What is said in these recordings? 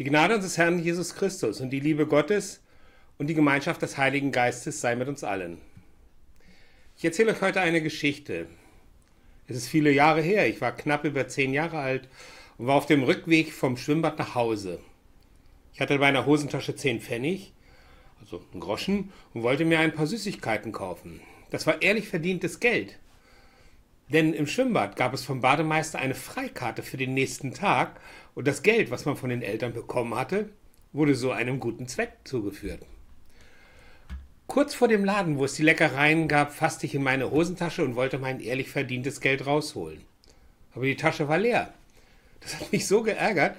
Die Gnade unseres Herrn Jesus Christus und die Liebe Gottes und die Gemeinschaft des Heiligen Geistes sei mit uns allen. Ich erzähle euch heute eine Geschichte. Es ist viele Jahre her. Ich war knapp über zehn Jahre alt und war auf dem Rückweg vom Schwimmbad nach Hause. Ich hatte bei einer Hosentasche zehn Pfennig, also einen Groschen, und wollte mir ein paar Süßigkeiten kaufen. Das war ehrlich verdientes Geld. Denn im Schwimmbad gab es vom Bademeister eine Freikarte für den nächsten Tag und das Geld, was man von den Eltern bekommen hatte, wurde so einem guten Zweck zugeführt. Kurz vor dem Laden, wo es die Leckereien gab, fasste ich in meine Hosentasche und wollte mein ehrlich verdientes Geld rausholen. Aber die Tasche war leer. Das hat mich so geärgert,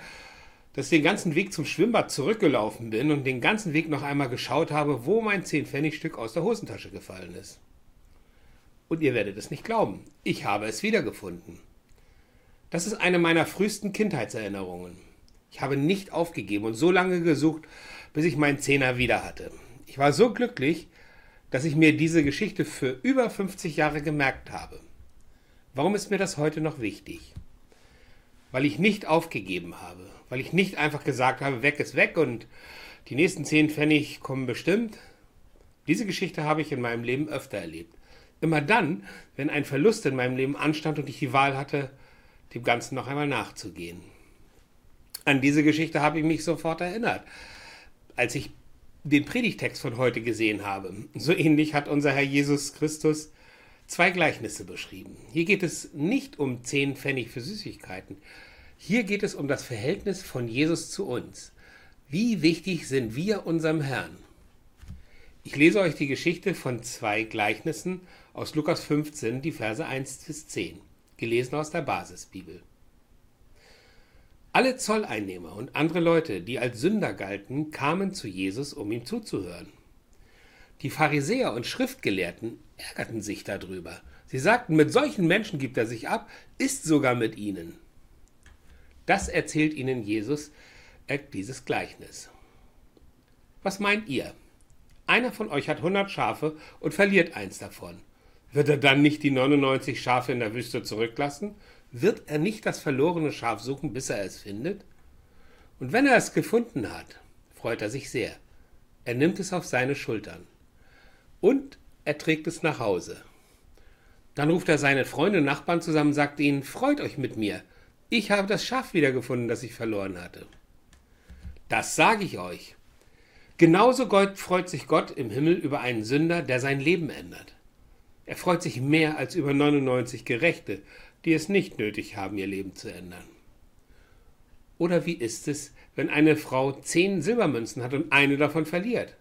dass ich den ganzen Weg zum Schwimmbad zurückgelaufen bin und den ganzen Weg noch einmal geschaut habe, wo mein 10-Pfennig-Stück aus der Hosentasche gefallen ist. Und ihr werdet es nicht glauben, ich habe es wiedergefunden. Das ist eine meiner frühesten Kindheitserinnerungen. Ich habe nicht aufgegeben und so lange gesucht, bis ich meinen Zehner wieder hatte. Ich war so glücklich, dass ich mir diese Geschichte für über 50 Jahre gemerkt habe. Warum ist mir das heute noch wichtig? Weil ich nicht aufgegeben habe, weil ich nicht einfach gesagt habe, weg ist weg und die nächsten 10 Pfennig kommen bestimmt. Diese Geschichte habe ich in meinem Leben öfter erlebt. Immer dann, wenn ein Verlust in meinem Leben anstand und ich die Wahl hatte, dem Ganzen noch einmal nachzugehen. An diese Geschichte habe ich mich sofort erinnert, als ich den Predigtext von heute gesehen habe. So ähnlich hat unser Herr Jesus Christus zwei Gleichnisse beschrieben. Hier geht es nicht um zehn Pfennig für Süßigkeiten. Hier geht es um das Verhältnis von Jesus zu uns. Wie wichtig sind wir unserem Herrn? Ich lese euch die Geschichte von zwei Gleichnissen aus Lukas 15, die Verse 1 bis 10, gelesen aus der Basisbibel. Alle Zolleinnehmer und andere Leute, die als Sünder galten, kamen zu Jesus, um ihm zuzuhören. Die Pharisäer und Schriftgelehrten ärgerten sich darüber. Sie sagten, mit solchen Menschen gibt er sich ab, ist sogar mit ihnen. Das erzählt ihnen Jesus dieses Gleichnis. Was meint ihr? Einer von euch hat 100 Schafe und verliert eins davon. Wird er dann nicht die 99 Schafe in der Wüste zurücklassen? Wird er nicht das verlorene Schaf suchen, bis er es findet? Und wenn er es gefunden hat, freut er sich sehr. Er nimmt es auf seine Schultern. Und er trägt es nach Hause. Dann ruft er seine Freunde und Nachbarn zusammen und sagt ihnen, freut euch mit mir. Ich habe das Schaf wiedergefunden, das ich verloren hatte. Das sage ich euch. Genauso freut sich Gott im Himmel über einen Sünder, der sein Leben ändert. Er freut sich mehr als über 99 Gerechte, die es nicht nötig haben, ihr Leben zu ändern. Oder wie ist es, wenn eine Frau zehn Silbermünzen hat und eine davon verliert?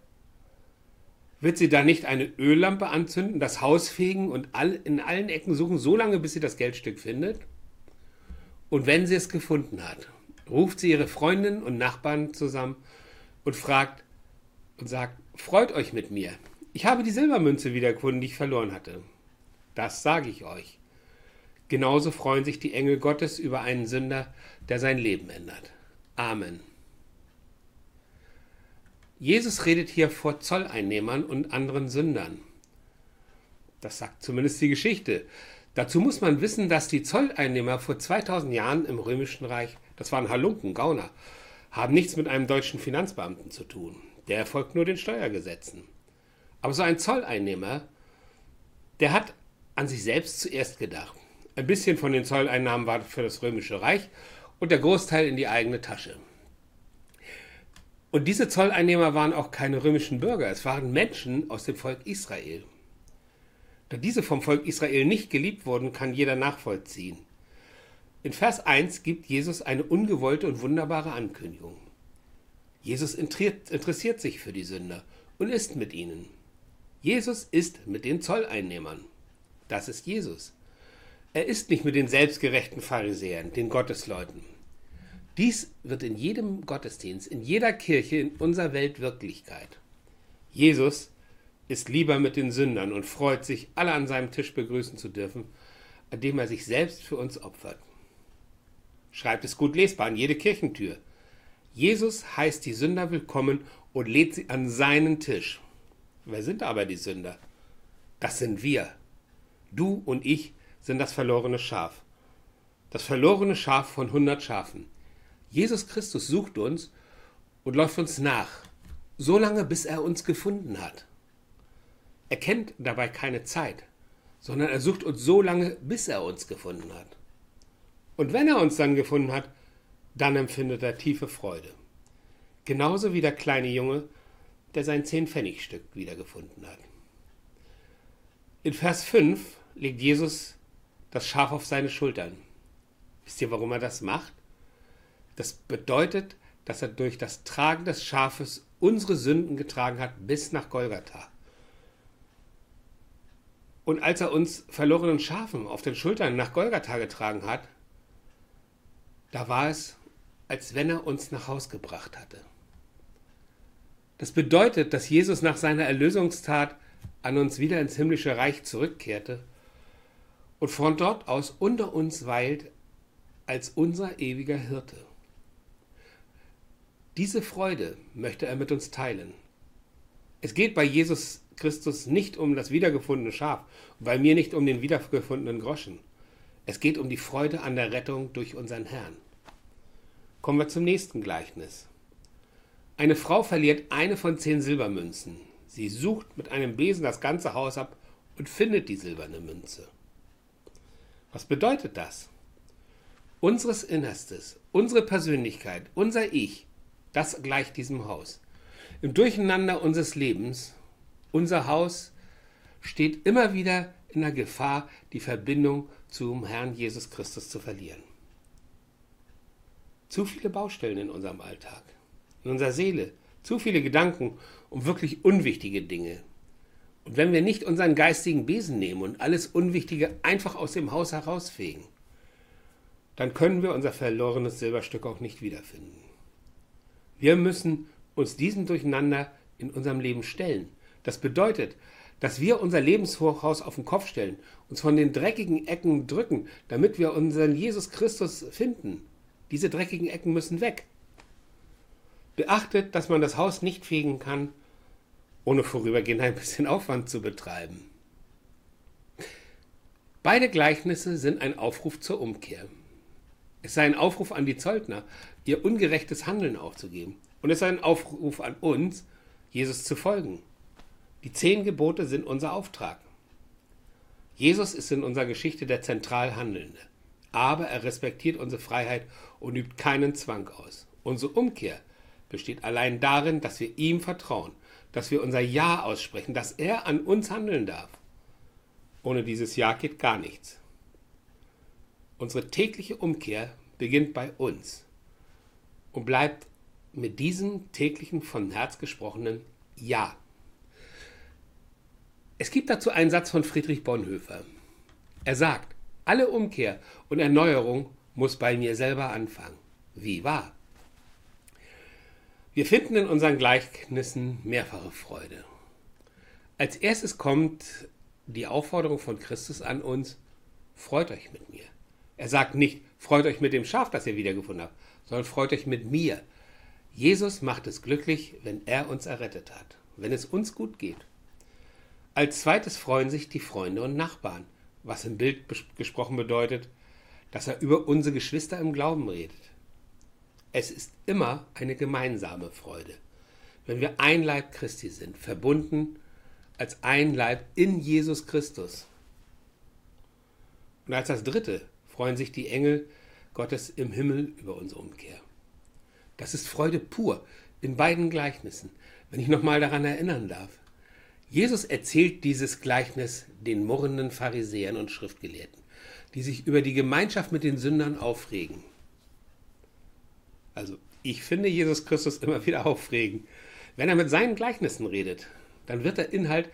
Wird sie da nicht eine Öllampe anzünden, das Haus fegen und in allen Ecken suchen, so lange, bis sie das Geldstück findet? Und wenn sie es gefunden hat, ruft sie ihre Freundinnen und Nachbarn zusammen und fragt und sagt, freut euch mit mir, ich habe die Silbermünze wiedergefunden, die ich verloren hatte. Das sage ich euch. Genauso freuen sich die Engel Gottes über einen Sünder, der sein Leben ändert. Amen. Jesus redet hier vor Zolleinnehmern und anderen Sündern. Das sagt zumindest die Geschichte. Dazu muss man wissen, dass die Zolleinnehmer vor 2000 Jahren im Römischen Reich, das waren Halunken, Gauner, haben nichts mit einem deutschen Finanzbeamten zu tun. Der erfolgt nur den Steuergesetzen. Aber so ein Zolleinnehmer, der hat an sich selbst zuerst gedacht. Ein bisschen von den Zolleinnahmen war für das Römische Reich und der Großteil in die eigene Tasche. Und diese Zolleinnehmer waren auch keine römischen Bürger, es waren Menschen aus dem Volk Israel. Da diese vom Volk Israel nicht geliebt wurden, kann jeder nachvollziehen. In Vers 1 gibt Jesus eine ungewollte und wunderbare Ankündigung. Jesus interessiert sich für die Sünder und ist mit ihnen. Jesus ist mit den Zolleinnehmern. Das ist Jesus. Er ist nicht mit den selbstgerechten Pharisäern, den Gottesleuten. Dies wird in jedem Gottesdienst, in jeder Kirche in unserer Welt Wirklichkeit. Jesus ist lieber mit den Sündern und freut sich, alle an seinem Tisch begrüßen zu dürfen, an dem er sich selbst für uns opfert. Schreibt es gut lesbar an jede Kirchentür. Jesus heißt die Sünder willkommen und lädt sie an seinen Tisch. Wer sind aber die Sünder? Das sind wir. Du und ich sind das verlorene Schaf. Das verlorene Schaf von hundert Schafen. Jesus Christus sucht uns und läuft uns nach, so lange bis er uns gefunden hat. Er kennt dabei keine Zeit, sondern er sucht uns so lange, bis er uns gefunden hat. Und wenn er uns dann gefunden hat, dann empfindet er tiefe Freude. Genauso wie der kleine Junge, der sein Zehn-Pfennig-Stück wiedergefunden hat. In Vers 5 legt Jesus das Schaf auf seine Schultern. Wisst ihr, warum er das macht? Das bedeutet, dass er durch das Tragen des Schafes unsere Sünden getragen hat bis nach Golgatha. Und als er uns verlorenen Schafen auf den Schultern nach Golgatha getragen hat, da war es, als wenn er uns nach Haus gebracht hatte. Das bedeutet, dass Jesus nach seiner Erlösungstat an uns wieder ins himmlische Reich zurückkehrte und von dort aus unter uns weilt als unser ewiger Hirte. Diese Freude möchte er mit uns teilen. Es geht bei Jesus Christus nicht um das wiedergefundene Schaf, bei mir nicht um den wiedergefundenen Groschen. Es geht um die Freude an der Rettung durch unseren Herrn. Kommen wir zum nächsten Gleichnis. Eine Frau verliert eine von zehn Silbermünzen. Sie sucht mit einem Besen das ganze Haus ab und findet die silberne Münze. Was bedeutet das? Unseres Innerstes, unsere Persönlichkeit, unser Ich, das gleicht diesem Haus. Im Durcheinander unseres Lebens, unser Haus steht immer wieder in der Gefahr, die Verbindung zum Herrn Jesus Christus zu verlieren. Zu viele Baustellen in unserem Alltag, in unserer Seele, zu viele Gedanken um wirklich unwichtige Dinge. Und wenn wir nicht unseren geistigen Besen nehmen und alles Unwichtige einfach aus dem Haus herausfegen, dann können wir unser verlorenes Silberstück auch nicht wiederfinden. Wir müssen uns diesem Durcheinander in unserem Leben stellen. Das bedeutet, dass wir unser Lebenshochhaus auf den Kopf stellen, uns von den dreckigen Ecken drücken, damit wir unseren Jesus Christus finden diese dreckigen Ecken müssen weg. Beachtet, dass man das Haus nicht fegen kann, ohne vorübergehend ein bisschen Aufwand zu betreiben. Beide Gleichnisse sind ein Aufruf zur Umkehr. Es sei ein Aufruf an die Zollner, ihr ungerechtes Handeln aufzugeben. Und es sei ein Aufruf an uns, Jesus zu folgen. Die zehn Gebote sind unser Auftrag. Jesus ist in unserer Geschichte der zentral Handelnde aber er respektiert unsere Freiheit und übt keinen Zwang aus. Unsere Umkehr besteht allein darin, dass wir ihm vertrauen, dass wir unser Ja aussprechen, dass er an uns handeln darf. Ohne dieses Ja geht gar nichts. Unsere tägliche Umkehr beginnt bei uns und bleibt mit diesem täglichen von Herz gesprochenen Ja. Es gibt dazu einen Satz von Friedrich Bonhoeffer. Er sagt, alle Umkehr und Erneuerung muss bei mir selber anfangen. Wie wahr? Wir finden in unseren Gleichnissen mehrfache Freude. Als erstes kommt die Aufforderung von Christus an uns, freut euch mit mir. Er sagt nicht, freut euch mit dem Schaf, das ihr wiedergefunden habt, sondern freut euch mit mir. Jesus macht es glücklich, wenn er uns errettet hat, wenn es uns gut geht. Als zweites freuen sich die Freunde und Nachbarn was im Bild gesprochen bedeutet, dass er über unsere Geschwister im Glauben redet. Es ist immer eine gemeinsame Freude, wenn wir ein Leib Christi sind, verbunden als ein Leib in Jesus Christus. Und als das Dritte freuen sich die Engel Gottes im Himmel über unsere Umkehr. Das ist Freude pur in beiden Gleichnissen, wenn ich nochmal daran erinnern darf. Jesus erzählt dieses Gleichnis den murrenden Pharisäern und Schriftgelehrten, die sich über die Gemeinschaft mit den Sündern aufregen. Also, ich finde Jesus Christus immer wieder aufregend. Wenn er mit seinen Gleichnissen redet, dann wird der Inhalt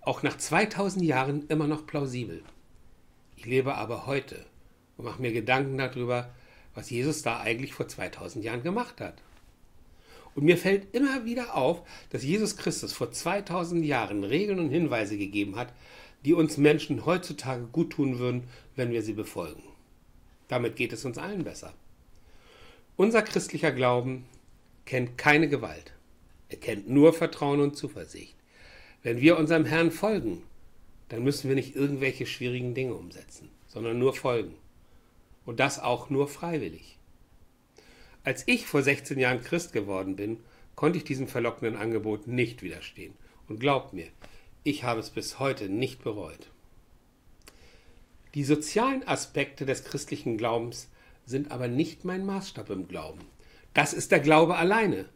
auch nach 2000 Jahren immer noch plausibel. Ich lebe aber heute und mache mir Gedanken darüber, was Jesus da eigentlich vor 2000 Jahren gemacht hat. Und mir fällt immer wieder auf, dass Jesus Christus vor 2000 Jahren Regeln und Hinweise gegeben hat, die uns Menschen heutzutage gut tun würden, wenn wir sie befolgen. Damit geht es uns allen besser. Unser christlicher Glauben kennt keine Gewalt. Er kennt nur Vertrauen und Zuversicht. Wenn wir unserem Herrn folgen, dann müssen wir nicht irgendwelche schwierigen Dinge umsetzen, sondern nur folgen. Und das auch nur freiwillig. Als ich vor 16 Jahren Christ geworden bin, konnte ich diesem verlockenden Angebot nicht widerstehen. Und glaubt mir, ich habe es bis heute nicht bereut. Die sozialen Aspekte des christlichen Glaubens sind aber nicht mein Maßstab im Glauben. Das ist der Glaube alleine.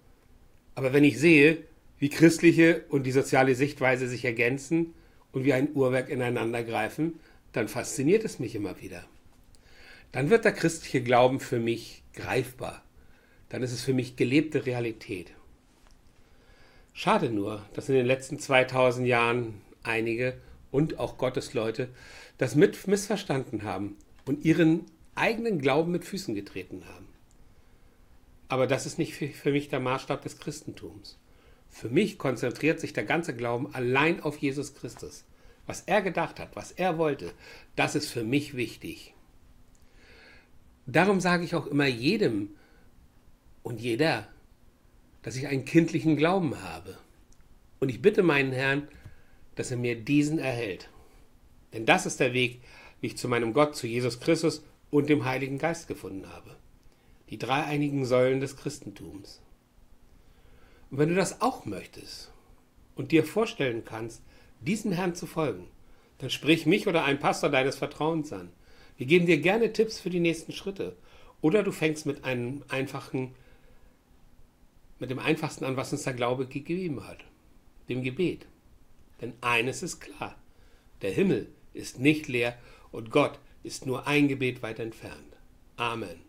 Aber wenn ich sehe, wie christliche und die soziale Sichtweise sich ergänzen und wie ein Uhrwerk ineinander greifen, dann fasziniert es mich immer wieder. Dann wird der christliche Glauben für mich greifbar. Dann ist es für mich gelebte Realität. Schade nur, dass in den letzten 2000 Jahren einige und auch Gottesleute das mit missverstanden haben und ihren eigenen Glauben mit Füßen getreten haben. Aber das ist nicht für mich der Maßstab des Christentums. Für mich konzentriert sich der ganze Glauben allein auf Jesus Christus. Was er gedacht hat, was er wollte, das ist für mich wichtig. Darum sage ich auch immer jedem und jeder, dass ich einen kindlichen Glauben habe. Und ich bitte meinen Herrn, dass er mir diesen erhält. Denn das ist der Weg, wie ich zu meinem Gott, zu Jesus Christus und dem Heiligen Geist gefunden habe. Die dreieinigen Säulen des Christentums. Und wenn du das auch möchtest und dir vorstellen kannst, diesem Herrn zu folgen, dann sprich mich oder einen Pastor deines Vertrauens an. Wir geben dir gerne Tipps für die nächsten Schritte. Oder du fängst mit einem einfachen, mit dem einfachsten an, was uns der Glaube gegeben hat, dem Gebet. Denn eines ist klar, der Himmel ist nicht leer und Gott ist nur ein Gebet weit entfernt. Amen.